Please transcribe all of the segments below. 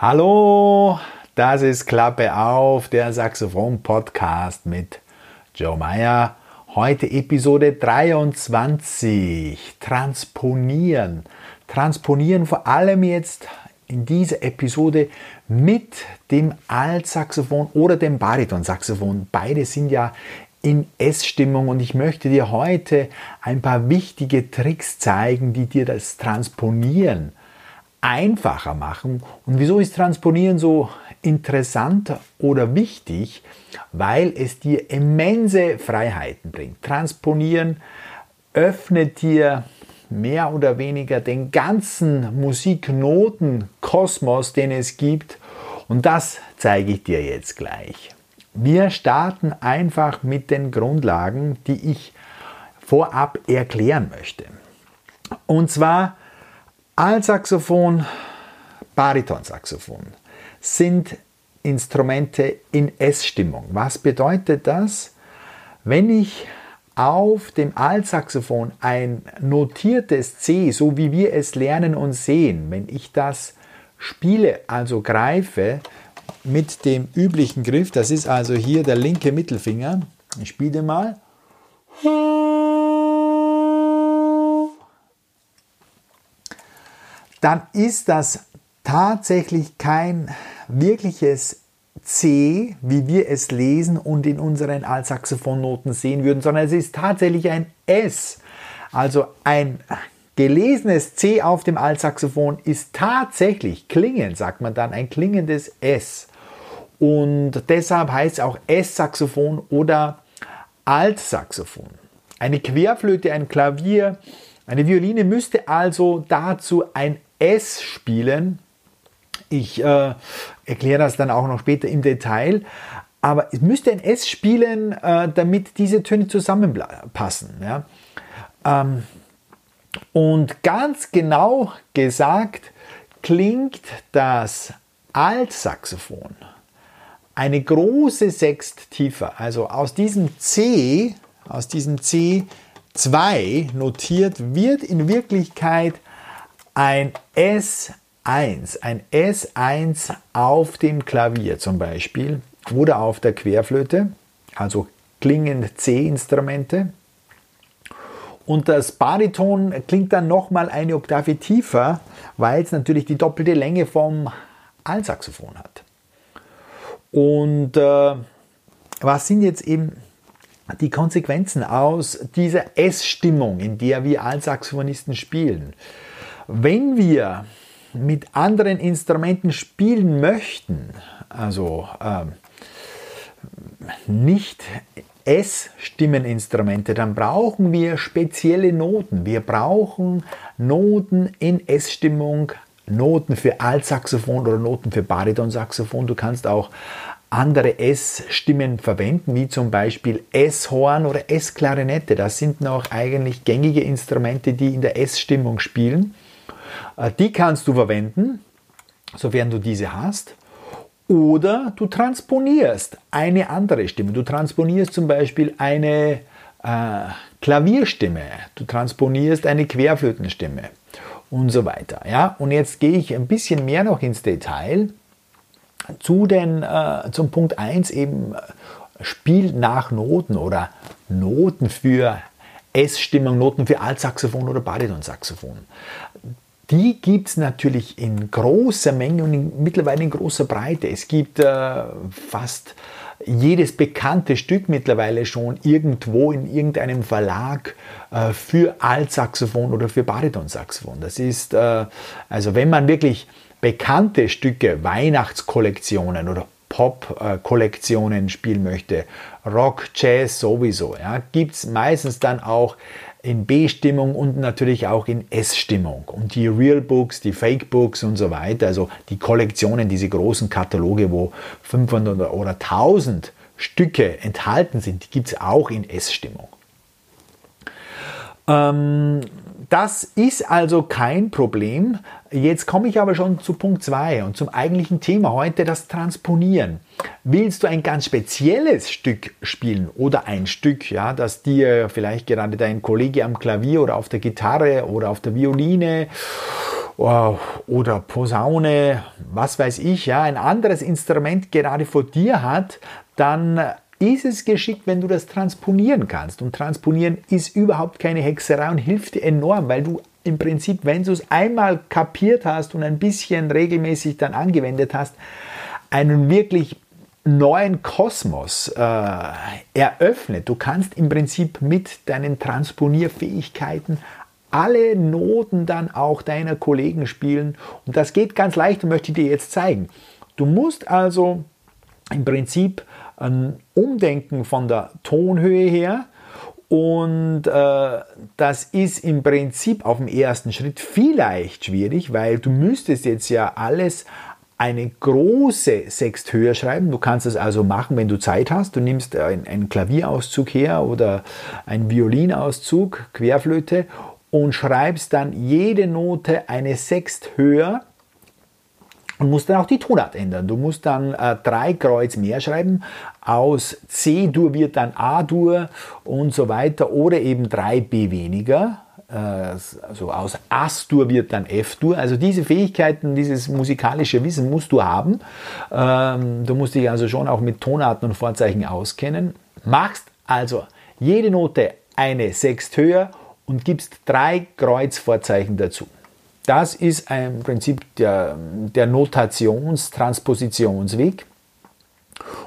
Hallo, das ist Klappe auf, der Saxophon-Podcast mit Joe Meyer. Heute Episode 23. Transponieren. Transponieren vor allem jetzt in dieser Episode mit dem Altsaxophon oder dem Baritonsaxophon. Beide sind ja in S-Stimmung und ich möchte dir heute ein paar wichtige Tricks zeigen, die dir das Transponieren einfacher machen. Und wieso ist Transponieren so interessant oder wichtig? Weil es dir immense Freiheiten bringt. Transponieren öffnet dir mehr oder weniger den ganzen Musiknotenkosmos, den es gibt. Und das zeige ich dir jetzt gleich. Wir starten einfach mit den Grundlagen, die ich vorab erklären möchte. Und zwar Altsaxophon, Baritonsaxophon sind Instrumente in S-Stimmung. Was bedeutet das? Wenn ich auf dem Altsaxophon ein notiertes C, so wie wir es lernen und sehen, wenn ich das spiele, also greife mit dem üblichen Griff, das ist also hier der linke Mittelfinger, ich spiele mal. Dann ist das tatsächlich kein wirkliches C, wie wir es lesen und in unseren Altsaxophonnoten sehen würden, sondern es ist tatsächlich ein S. Also ein gelesenes C auf dem Altsaxophon ist tatsächlich klingend, sagt man dann, ein klingendes S. Und deshalb heißt es auch S-Saxophon oder Altsaxophon. Eine Querflöte, ein Klavier, eine Violine müsste also dazu ein S spielen. Ich äh, erkläre das dann auch noch später im Detail. Aber es müsste ein S spielen, äh, damit diese Töne zusammenpassen. Ja? Ähm, und ganz genau gesagt klingt das Altsaxophon eine große Sext tiefer. Also aus diesem C, aus diesem C2 notiert wird in Wirklichkeit ein S1, ein S1 auf dem Klavier zum Beispiel oder auf der Querflöte, also klingend C-Instrumente. Und das Bariton klingt dann nochmal eine Oktave tiefer, weil es natürlich die doppelte Länge vom Altsaxophon hat. Und äh, was sind jetzt eben die Konsequenzen aus dieser S-Stimmung, in der wir Altsaxophonisten spielen? Wenn wir mit anderen Instrumenten spielen möchten, also äh, nicht S-Stimmeninstrumente, dann brauchen wir spezielle Noten. Wir brauchen Noten in S-Stimmung, Noten für Altsaxophon oder Noten für Baritonsaxophon. Du kannst auch andere S-Stimmen verwenden, wie zum Beispiel S-Horn oder S-Klarinette. Das sind noch eigentlich gängige Instrumente, die in der S-Stimmung spielen. Äh, die kannst du verwenden, sofern du diese hast. Oder du transponierst eine andere Stimme. Du transponierst zum Beispiel eine äh, Klavierstimme. Du transponierst eine Querflötenstimme und so weiter. Ja? Und jetzt gehe ich ein bisschen mehr noch ins Detail zu den, äh, zum Punkt 1 eben äh, Spiel nach Noten oder Noten für S-Stimmung, Noten für Altsaxophon oder Baritonsaxophon. Die gibt es natürlich in großer Menge und in, mittlerweile in großer Breite. Es gibt äh, fast jedes bekannte Stück mittlerweile schon irgendwo in irgendeinem Verlag äh, für Altsaxophon oder für Baritonsaxophon. Das ist, äh, also wenn man wirklich bekannte Stücke, Weihnachtskollektionen oder Pop-Kollektionen spielen möchte, Rock, Jazz sowieso, ja, gibt es meistens dann auch in B-Stimmung und natürlich auch in S-Stimmung. Und die Real Books, die Fake Books und so weiter, also die Kollektionen, diese großen Kataloge, wo 500 oder 1000 Stücke enthalten sind, die gibt es auch in S-Stimmung. Ähm, das ist also kein Problem. Jetzt komme ich aber schon zu Punkt 2 und zum eigentlichen Thema heute, das Transponieren. Willst du ein ganz spezielles Stück spielen oder ein Stück, ja, das dir vielleicht gerade dein Kollege am Klavier oder auf der Gitarre oder auf der Violine oder Posaune, was weiß ich, ja, ein anderes Instrument gerade vor dir hat, dann ist es geschickt, wenn du das transponieren kannst. Und transponieren ist überhaupt keine Hexerei und hilft dir enorm, weil du im Prinzip, wenn du es einmal kapiert hast und ein bisschen regelmäßig dann angewendet hast, einen wirklich neuen Kosmos äh, eröffnet. Du kannst im Prinzip mit deinen Transponierfähigkeiten alle Noten dann auch deiner Kollegen spielen. Und das geht ganz leicht und möchte ich dir jetzt zeigen. Du musst also im Prinzip ein Umdenken von der Tonhöhe her. Und äh, das ist im Prinzip auf dem ersten Schritt vielleicht schwierig, weil du müsstest jetzt ja alles eine große Sexthöhe schreiben. Du kannst es also machen, wenn du Zeit hast. Du nimmst einen Klavierauszug her oder einen Violinauszug, Querflöte und schreibst dann jede Note eine Sechst höher und musst dann auch die Tonart ändern. Du musst dann äh, drei Kreuz mehr schreiben. Aus C-Dur wird dann A-Dur und so weiter oder eben drei B weniger. Äh, also aus As-Dur wird dann F-Dur. Also diese Fähigkeiten, dieses musikalische Wissen musst du haben. Ähm, du musst dich also schon auch mit Tonarten und Vorzeichen auskennen. Machst also jede Note eine Sechst höher und gibst drei Kreuzvorzeichen dazu. Das ist im Prinzip der, der Notations-Transpositionsweg.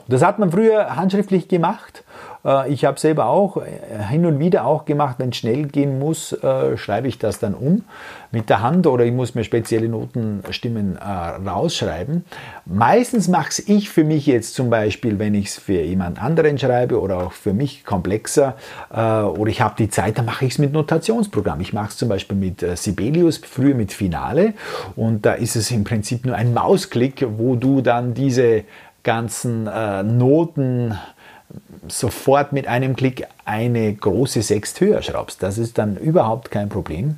Das hat man früher handschriftlich gemacht ich habe selber auch äh, hin und wieder auch gemacht, wenn es schnell gehen muss, äh, schreibe ich das dann um mit der Hand oder ich muss mir spezielle Notenstimmen rausschreiben. Meistens mache ich für mich jetzt zum Beispiel, wenn ich es für jemand anderen schreibe oder auch für mich komplexer oder ich habe die Zeit, dann mache ich es mit Notationsprogramm. Ich mache es zum Beispiel mit Sibelius, früher mit Finale und da ist es im Prinzip nur ein Mausklick, wo du dann diese ganzen Noten sofort mit einem Klick eine große Sext höher schraubst. Das ist dann überhaupt kein Problem.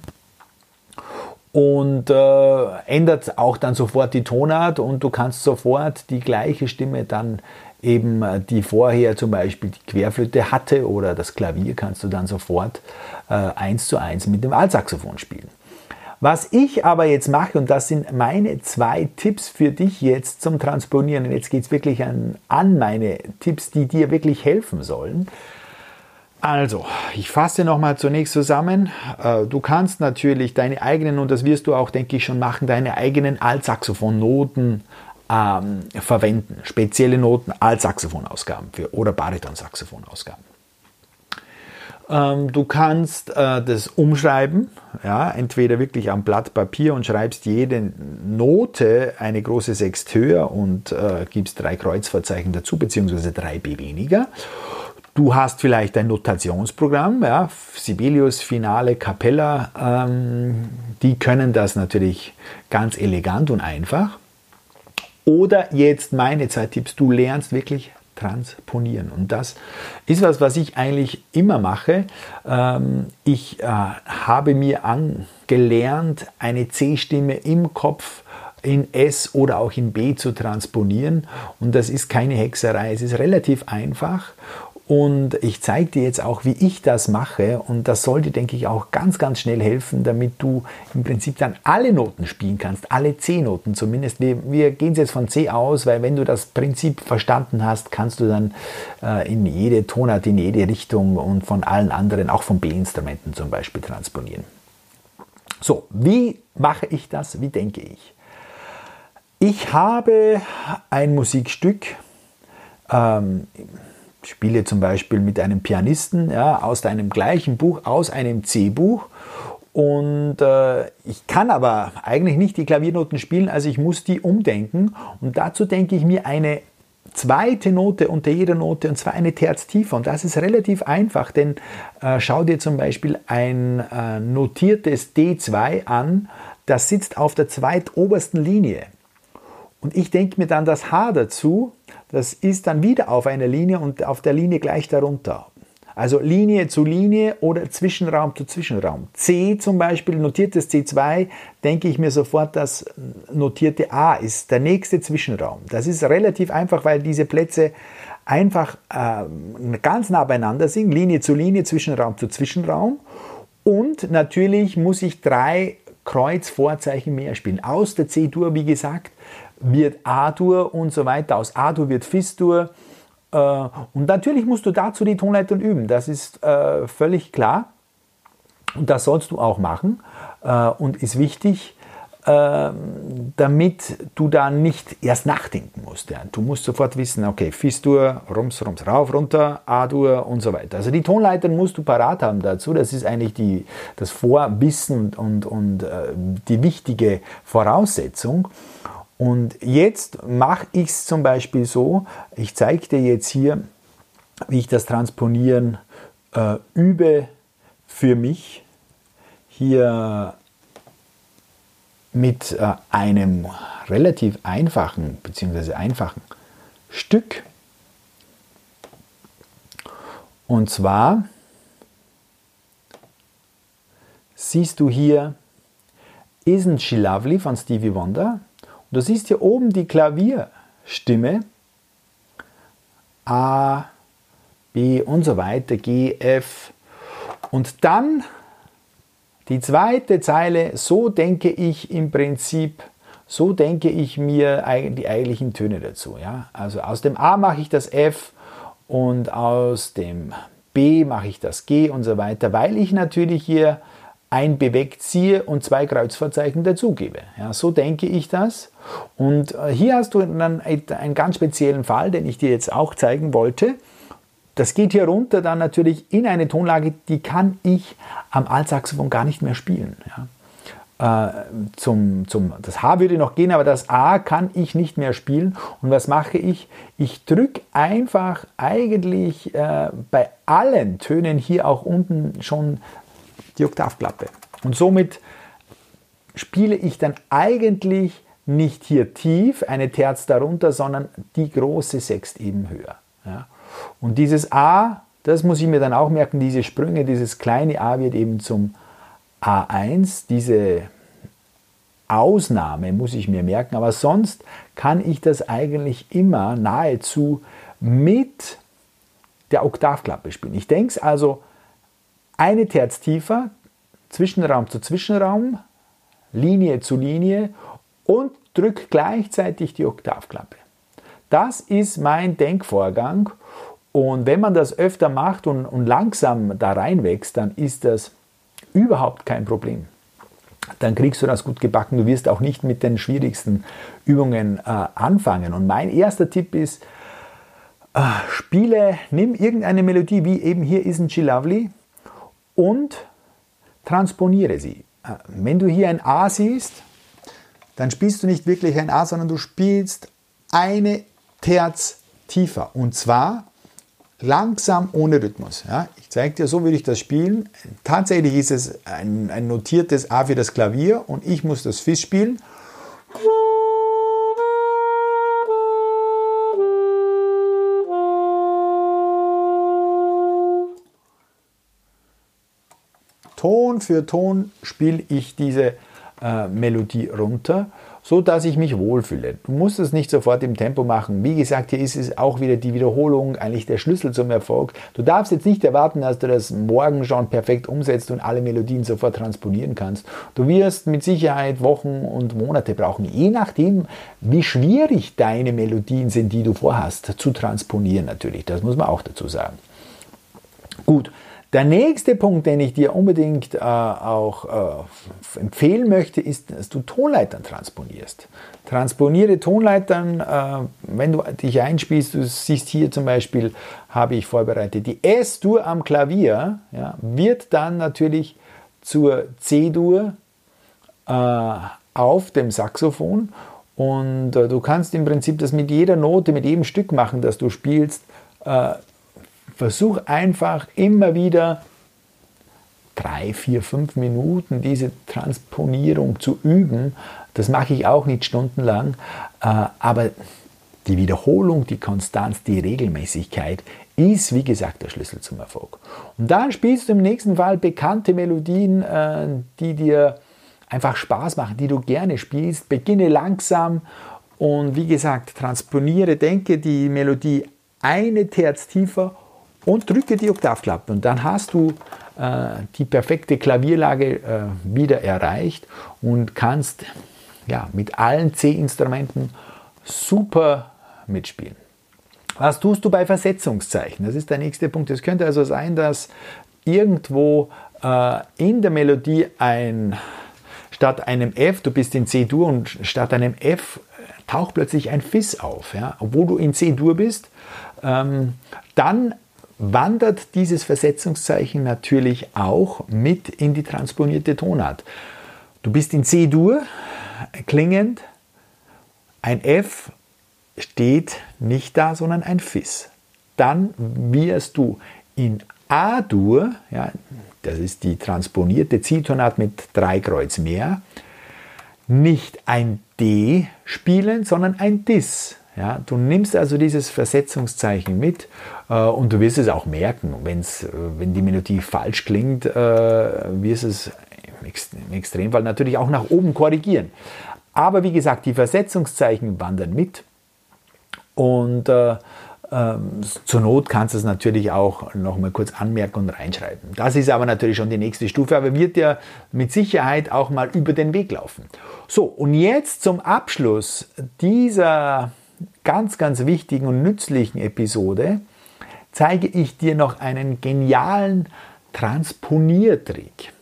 Und äh, ändert auch dann sofort die Tonart und du kannst sofort die gleiche Stimme dann eben, äh, die vorher zum Beispiel die Querflöte hatte oder das Klavier, kannst du dann sofort äh, eins zu eins mit dem Altsaxophon spielen. Was ich aber jetzt mache, und das sind meine zwei Tipps für dich jetzt zum Transponieren, und jetzt geht es wirklich an, an meine Tipps, die dir wirklich helfen sollen. Also, ich fasse nochmal zunächst zusammen. Äh, du kannst natürlich deine eigenen, und das wirst du auch, denke ich, schon machen, deine eigenen Altsaxophon-Noten ähm, verwenden. Spezielle Noten, Altsaxophonausgaben für, oder Baritonsaxophonausgaben. Ähm, du kannst äh, das umschreiben, ja, entweder wirklich am Blatt Papier und schreibst jede Note eine große Sechst höher und äh, gibst drei Kreuzverzeichen dazu, beziehungsweise drei B weniger. Du hast vielleicht ein Notationsprogramm, ja, Sibelius, Finale, Capella, ähm, die können das natürlich ganz elegant und einfach. Oder jetzt meine zwei Tipps, du lernst wirklich transponieren. Und das ist was, was ich eigentlich immer mache. Ähm, ich äh, habe mir angelernt, eine C-Stimme im Kopf in S oder auch in B zu transponieren. Und das ist keine Hexerei. Es ist relativ einfach und ich zeige dir jetzt auch, wie ich das mache. Und das sollte, denke ich, auch ganz, ganz schnell helfen, damit du im Prinzip dann alle Noten spielen kannst, alle C-Noten zumindest. Wir, wir gehen jetzt von C aus, weil wenn du das Prinzip verstanden hast, kannst du dann äh, in jede Tonart, in jede Richtung und von allen anderen, auch von B-Instrumenten zum Beispiel, transponieren. So, wie mache ich das? Wie denke ich? Ich habe ein Musikstück. Ähm, spiele zum Beispiel mit einem Pianisten ja, aus einem gleichen Buch, aus einem C-Buch. Und äh, ich kann aber eigentlich nicht die Klaviernoten spielen, also ich muss die umdenken. Und dazu denke ich mir eine zweite Note unter jeder Note und zwar eine Terz tiefer. Und das ist relativ einfach, denn äh, schau dir zum Beispiel ein äh, notiertes D2 an, das sitzt auf der zweitobersten Linie. Und ich denke mir dann das H dazu, das ist dann wieder auf einer Linie und auf der Linie gleich darunter. Also Linie zu Linie oder Zwischenraum zu Zwischenraum. C zum Beispiel, notiertes C2, denke ich mir sofort, das notierte A ist der nächste Zwischenraum. Das ist relativ einfach, weil diese Plätze einfach äh, ganz nah beieinander sind. Linie zu Linie, Zwischenraum zu Zwischenraum. Und natürlich muss ich drei Kreuz, Vorzeichen mehr spielen. Aus der C-Dur, wie gesagt, wird A-Dur und so weiter. Aus A-Dur wird Fis-Dur. Äh, und natürlich musst du dazu die Tonleitern üben. Das ist äh, völlig klar. Und das sollst du auch machen äh, und ist wichtig. Ähm, damit du da nicht erst nachdenken musst. Du musst sofort wissen, okay, Fis-Dur, Rums, Rums, rauf, runter, A-Dur und so weiter. Also die Tonleitern musst du parat haben dazu. Das ist eigentlich die, das Vorwissen und, und, und die wichtige Voraussetzung. Und jetzt mache ich es zum Beispiel so, ich zeige dir jetzt hier, wie ich das Transponieren äh, übe für mich. Hier mit äh, einem relativ einfachen bzw. einfachen Stück. Und zwar siehst du hier Isn't She Lovely von Stevie Wonder. Du siehst hier oben die Klavierstimme. A, B und so weiter, G, F. Und dann die zweite Zeile, so denke ich im Prinzip, so denke ich mir die eigentlichen Töne dazu. Ja? Also aus dem A mache ich das F und aus dem B mache ich das G und so weiter, weil ich natürlich hier ein B wegziehe und zwei Kreuzvorzeichen dazugebe. Ja, so denke ich das. Und äh, hier hast du dann einen ganz speziellen Fall, den ich dir jetzt auch zeigen wollte. Das geht hier runter dann natürlich in eine Tonlage, die kann ich am Altsaxophon gar nicht mehr spielen. Ja. Äh, zum, zum, das H würde noch gehen, aber das A kann ich nicht mehr spielen. Und was mache ich? Ich drücke einfach eigentlich äh, bei allen Tönen hier auch unten schon die Oktavklappe. Und somit spiele ich dann eigentlich nicht hier tief eine Terz darunter, sondern die große Sext eben höher. Ja. Und dieses A, das muss ich mir dann auch merken, diese Sprünge, dieses kleine A wird eben zum A1, diese Ausnahme muss ich mir merken, aber sonst kann ich das eigentlich immer nahezu mit der Oktavklappe spielen. Ich denke es also eine Terz tiefer, Zwischenraum zu Zwischenraum, Linie zu Linie und drücke gleichzeitig die Oktavklappe. Das ist mein Denkvorgang und wenn man das öfter macht und, und langsam da reinwächst, dann ist das überhaupt kein Problem. Dann kriegst du das gut gebacken. Du wirst auch nicht mit den schwierigsten Übungen äh, anfangen. Und mein erster Tipp ist, äh, spiele, nimm irgendeine Melodie, wie eben hier Isn't She Lovely, und transponiere sie. Äh, wenn du hier ein A siehst, dann spielst du nicht wirklich ein A, sondern du spielst eine Terz tiefer. Und zwar langsam ohne Rhythmus. Ja? Ich zeige dir, so würde ich das spielen. Tatsächlich ist es ein, ein notiertes A für das Klavier und ich muss das Fis spielen. Ton für Ton spiele ich diese äh, Melodie runter so dass ich mich wohlfühle. Du musst es nicht sofort im Tempo machen. Wie gesagt, hier ist es auch wieder die Wiederholung eigentlich der Schlüssel zum Erfolg. Du darfst jetzt nicht erwarten, dass du das morgen schon perfekt umsetzt und alle Melodien sofort transponieren kannst. Du wirst mit Sicherheit Wochen und Monate brauchen, je nachdem, wie schwierig deine Melodien sind, die du vorhast, zu transponieren natürlich. Das muss man auch dazu sagen. Gut, der nächste Punkt, den ich dir unbedingt äh, auch äh, empfehlen möchte, ist, dass du Tonleitern transponierst. Transponiere Tonleitern, äh, wenn du dich einspielst, du siehst hier zum Beispiel, habe ich vorbereitet, die S-Dur am Klavier ja, wird dann natürlich zur C-Dur äh, auf dem Saxophon und äh, du kannst im Prinzip das mit jeder Note, mit jedem Stück machen, das du spielst äh, Versuch einfach immer wieder drei, vier, fünf Minuten diese Transponierung zu üben. Das mache ich auch nicht stundenlang, äh, aber die Wiederholung, die Konstanz, die Regelmäßigkeit ist, wie gesagt, der Schlüssel zum Erfolg. Und dann spielst du im nächsten Fall bekannte Melodien, äh, die dir einfach Spaß machen, die du gerne spielst. Beginne langsam und wie gesagt, transponiere, denke die Melodie eine Terz tiefer und drücke die Oktavklappe und dann hast du äh, die perfekte Klavierlage äh, wieder erreicht und kannst ja, mit allen C-Instrumenten super mitspielen. Was tust du bei Versetzungszeichen? Das ist der nächste Punkt. Es könnte also sein, dass irgendwo äh, in der Melodie ein statt einem F, du bist in C-Dur und statt einem F taucht plötzlich ein Fis auf, ja, obwohl du in C-Dur bist, ähm, dann wandert dieses Versetzungszeichen natürlich auch mit in die transponierte Tonart. Du bist in C-Dur klingend, ein F steht nicht da, sondern ein Fis. Dann wirst du in A-Dur, ja, das ist die transponierte Zieltonart mit drei Kreuz mehr, nicht ein D spielen, sondern ein Dis. Ja, du nimmst also dieses Versetzungszeichen mit äh, und du wirst es auch merken, wenn's, äh, wenn die Melodie falsch klingt, äh, wirst es im Extremfall natürlich auch nach oben korrigieren. Aber wie gesagt, die Versetzungszeichen wandern mit und äh, ähm, zur Not kannst du es natürlich auch noch mal kurz anmerken und reinschreiben. Das ist aber natürlich schon die nächste Stufe, aber wird dir mit Sicherheit auch mal über den Weg laufen. So, und jetzt zum Abschluss dieser ganz, ganz wichtigen und nützlichen Episode zeige ich dir noch einen genialen Transponiertrick.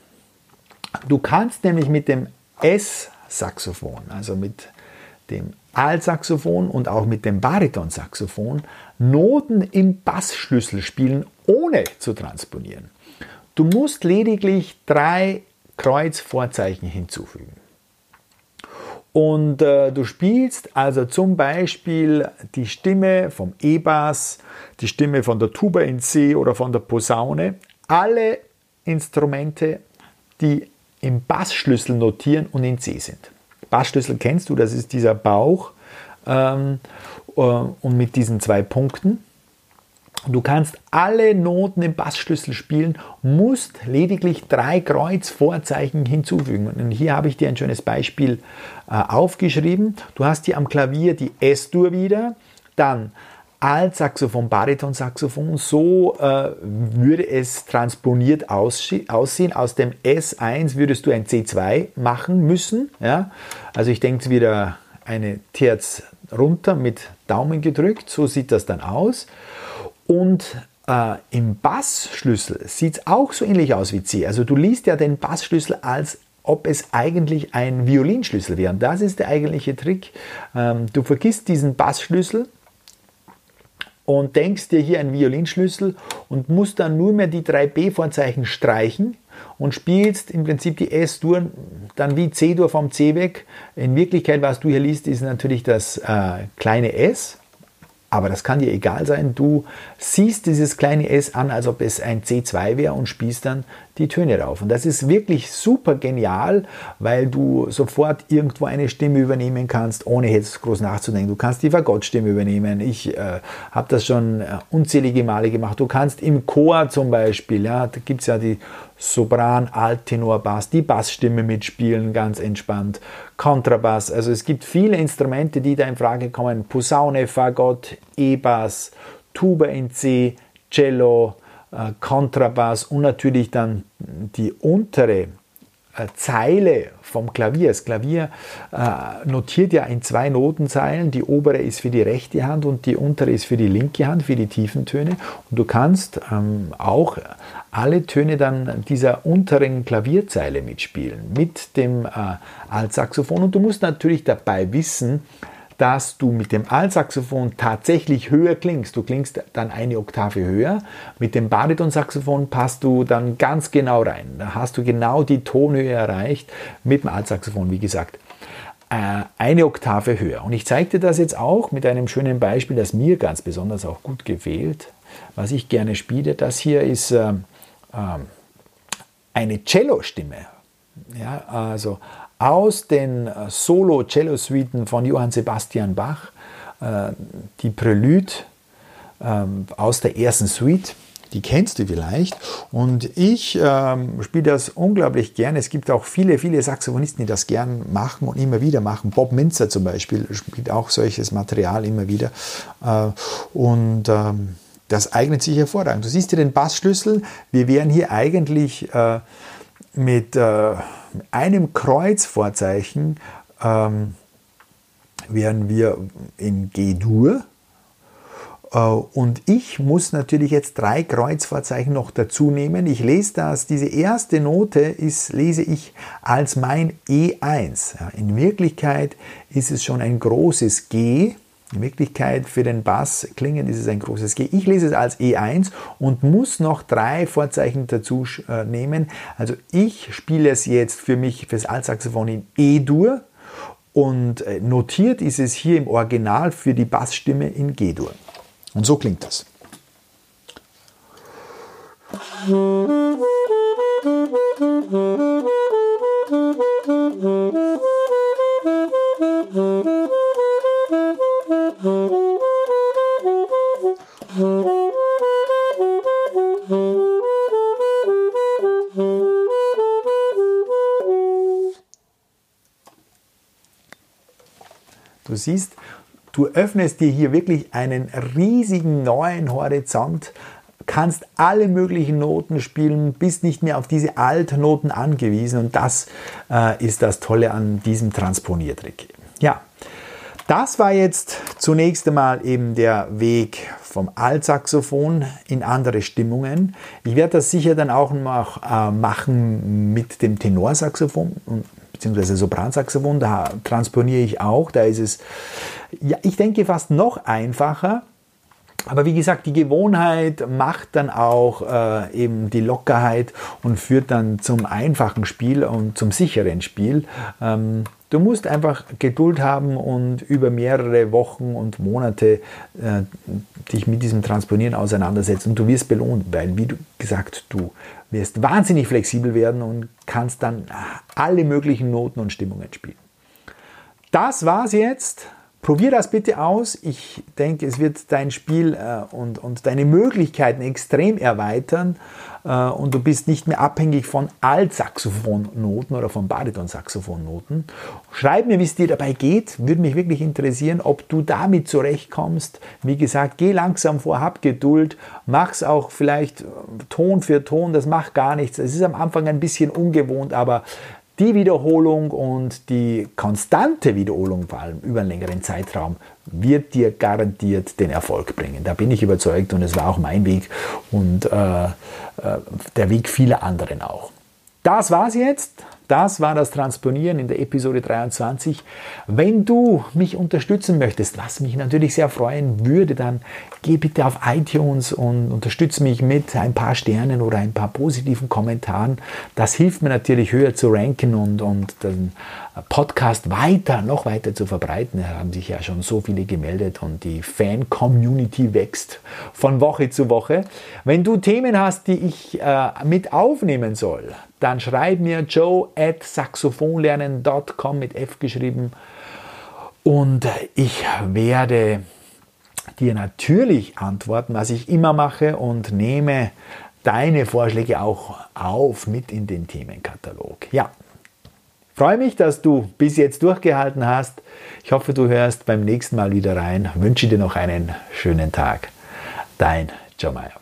Du kannst nämlich mit dem S-Saxophon, also mit dem Altsaxophon und auch mit dem Baritonsaxophon Noten im Bassschlüssel spielen, ohne zu transponieren. Du musst lediglich drei Kreuzvorzeichen hinzufügen. Und äh, du spielst also zum Beispiel die Stimme vom E-Bass, die Stimme von der Tuba in C oder von der Posaune, alle Instrumente, die im Bassschlüssel notieren und in C sind. Bassschlüssel kennst du, das ist dieser Bauch ähm, äh, und mit diesen zwei Punkten. Du kannst alle Noten im Bassschlüssel spielen, musst lediglich drei Kreuzvorzeichen hinzufügen. Und hier habe ich dir ein schönes Beispiel äh, aufgeschrieben. Du hast hier am Klavier die S-Dur wieder, dann Altsaxophon, Baritonsaxophon, so äh, würde es transponiert aussehen. Aus dem S1 würdest du ein C2 machen müssen. Ja? Also ich denke wieder eine Terz runter mit Daumen gedrückt, so sieht das dann aus. Und äh, im Bassschlüssel sieht es auch so ähnlich aus wie C. Also du liest ja den Bassschlüssel als ob es eigentlich ein Violinschlüssel wäre. Und das ist der eigentliche Trick. Ähm, du vergisst diesen Bassschlüssel und denkst dir hier einen Violinschlüssel und musst dann nur mehr die drei B-Vorzeichen streichen und spielst im Prinzip die S-Dur dann wie C-Dur vom C weg. In Wirklichkeit, was du hier liest, ist natürlich das äh, kleine S aber das kann dir egal sein. Du siehst dieses kleine S an, als ob es ein C2 wäre und spielst dann die Töne rauf. Und das ist wirklich super genial, weil du sofort irgendwo eine Stimme übernehmen kannst, ohne jetzt groß nachzudenken. Du kannst die Fagottstimme übernehmen. Ich äh, habe das schon äh, unzählige Male gemacht. Du kannst im Chor zum Beispiel, ja, da gibt es ja die Sopran, Alt, Tenor, Bass, die Bassstimme mitspielen, ganz entspannt, Kontrabass. Also es gibt viele Instrumente, die da in Frage kommen. Posaune, Fagott, E-Bass, Tuba in C, Cello, äh, Kontrabass und natürlich dann die untere Zeile vom Klavier. Das Klavier äh, notiert ja in zwei Notenzeilen. Die obere ist für die rechte Hand und die untere ist für die linke Hand, für die tiefen Töne. Und du kannst ähm, auch alle Töne dann dieser unteren Klavierzeile mitspielen mit dem äh, Altsaxophon. Und du musst natürlich dabei wissen, dass du mit dem Altsaxophon tatsächlich höher klingst. Du klingst dann eine Oktave höher. Mit dem Baritonsaxophon passt du dann ganz genau rein. Da hast du genau die Tonhöhe erreicht mit dem Altsaxophon, wie gesagt äh, eine Oktave höher. Und ich zeige dir das jetzt auch mit einem schönen Beispiel, das mir ganz besonders auch gut gefehlt, was ich gerne spiele. Das hier ist äh, äh, eine Cello-Stimme. Ja, also aus den äh, Solo-Cello-Suiten von Johann Sebastian Bach, äh, die Prelude ähm, aus der ersten Suite. Die kennst du vielleicht. Und ich ähm, spiele das unglaublich gerne. Es gibt auch viele, viele Saxophonisten, die das gern machen und immer wieder machen. Bob Minzer zum Beispiel spielt auch solches Material immer wieder. Äh, und ähm, das eignet sich hervorragend. Du siehst hier den Bassschlüssel. Wir wären hier eigentlich äh, mit äh, einem Kreuzvorzeichen ähm, wären wir in G-Dur. Äh, und ich muss natürlich jetzt drei Kreuzvorzeichen noch dazu nehmen. Ich lese das, diese erste Note ist, lese ich als mein E1. in Wirklichkeit ist es schon ein großes G. In Wirklichkeit für den Bass klingend ist es ein großes G. Ich lese es als E1 und muss noch drei Vorzeichen dazu äh, nehmen. Also ich spiele es jetzt für mich fürs Altsaxophon in E-Dur und äh, notiert ist es hier im Original für die Bassstimme in G-Dur. Und so klingt das. Du siehst, du öffnest dir hier wirklich einen riesigen neuen Horizont, kannst alle möglichen Noten spielen, bist nicht mehr auf diese Altnoten angewiesen und das äh, ist das Tolle an diesem Transponiertrick. Ja, das war jetzt zunächst einmal eben der Weg vom Altsaxophon in andere Stimmungen. Ich werde das sicher dann auch noch äh, machen mit dem Tenorsaxophon beziehungsweise Sopransaxophon, da transponiere ich auch, da ist es, ja, ich denke fast noch einfacher. Aber wie gesagt, die Gewohnheit macht dann auch äh, eben die Lockerheit und führt dann zum einfachen Spiel und zum sicheren Spiel. Ähm, du musst einfach Geduld haben und über mehrere Wochen und Monate äh, dich mit diesem Transponieren auseinandersetzen und du wirst belohnt, weil, wie du gesagt, du wirst wahnsinnig flexibel werden und kannst dann alle möglichen Noten und Stimmungen spielen. Das war's jetzt. Probier das bitte aus. Ich denke, es wird dein Spiel äh, und, und deine Möglichkeiten extrem erweitern äh, und du bist nicht mehr abhängig von Altsaxophonnoten oder von Baritonsaxophonnoten. Schreib mir, wie es dir dabei geht. Würde mich wirklich interessieren, ob du damit zurechtkommst. Wie gesagt, geh langsam vor, hab Geduld, mach's auch vielleicht Ton für Ton, das macht gar nichts. Es ist am Anfang ein bisschen ungewohnt, aber die Wiederholung und die konstante Wiederholung vor allem über einen längeren Zeitraum wird dir garantiert den Erfolg bringen. Da bin ich überzeugt und es war auch mein Weg und äh, äh, der Weg vieler anderen auch. Das war's jetzt. Das war das Transponieren in der Episode 23. Wenn du mich unterstützen möchtest, was mich natürlich sehr freuen würde, dann geh bitte auf iTunes und unterstütze mich mit ein paar Sternen oder ein paar positiven Kommentaren. Das hilft mir natürlich höher zu ranken und, und den Podcast weiter, noch weiter zu verbreiten. Da haben sich ja schon so viele gemeldet und die Fan-Community wächst von Woche zu Woche. Wenn du Themen hast, die ich äh, mit aufnehmen soll, dann schreib mir joe at saxophonlernen.com mit F geschrieben und ich werde dir natürlich antworten, was ich immer mache und nehme deine Vorschläge auch auf mit in den Themenkatalog. Ja, freue mich, dass du bis jetzt durchgehalten hast. Ich hoffe, du hörst beim nächsten Mal wieder rein. Wünsche dir noch einen schönen Tag. Dein Joe Meyer.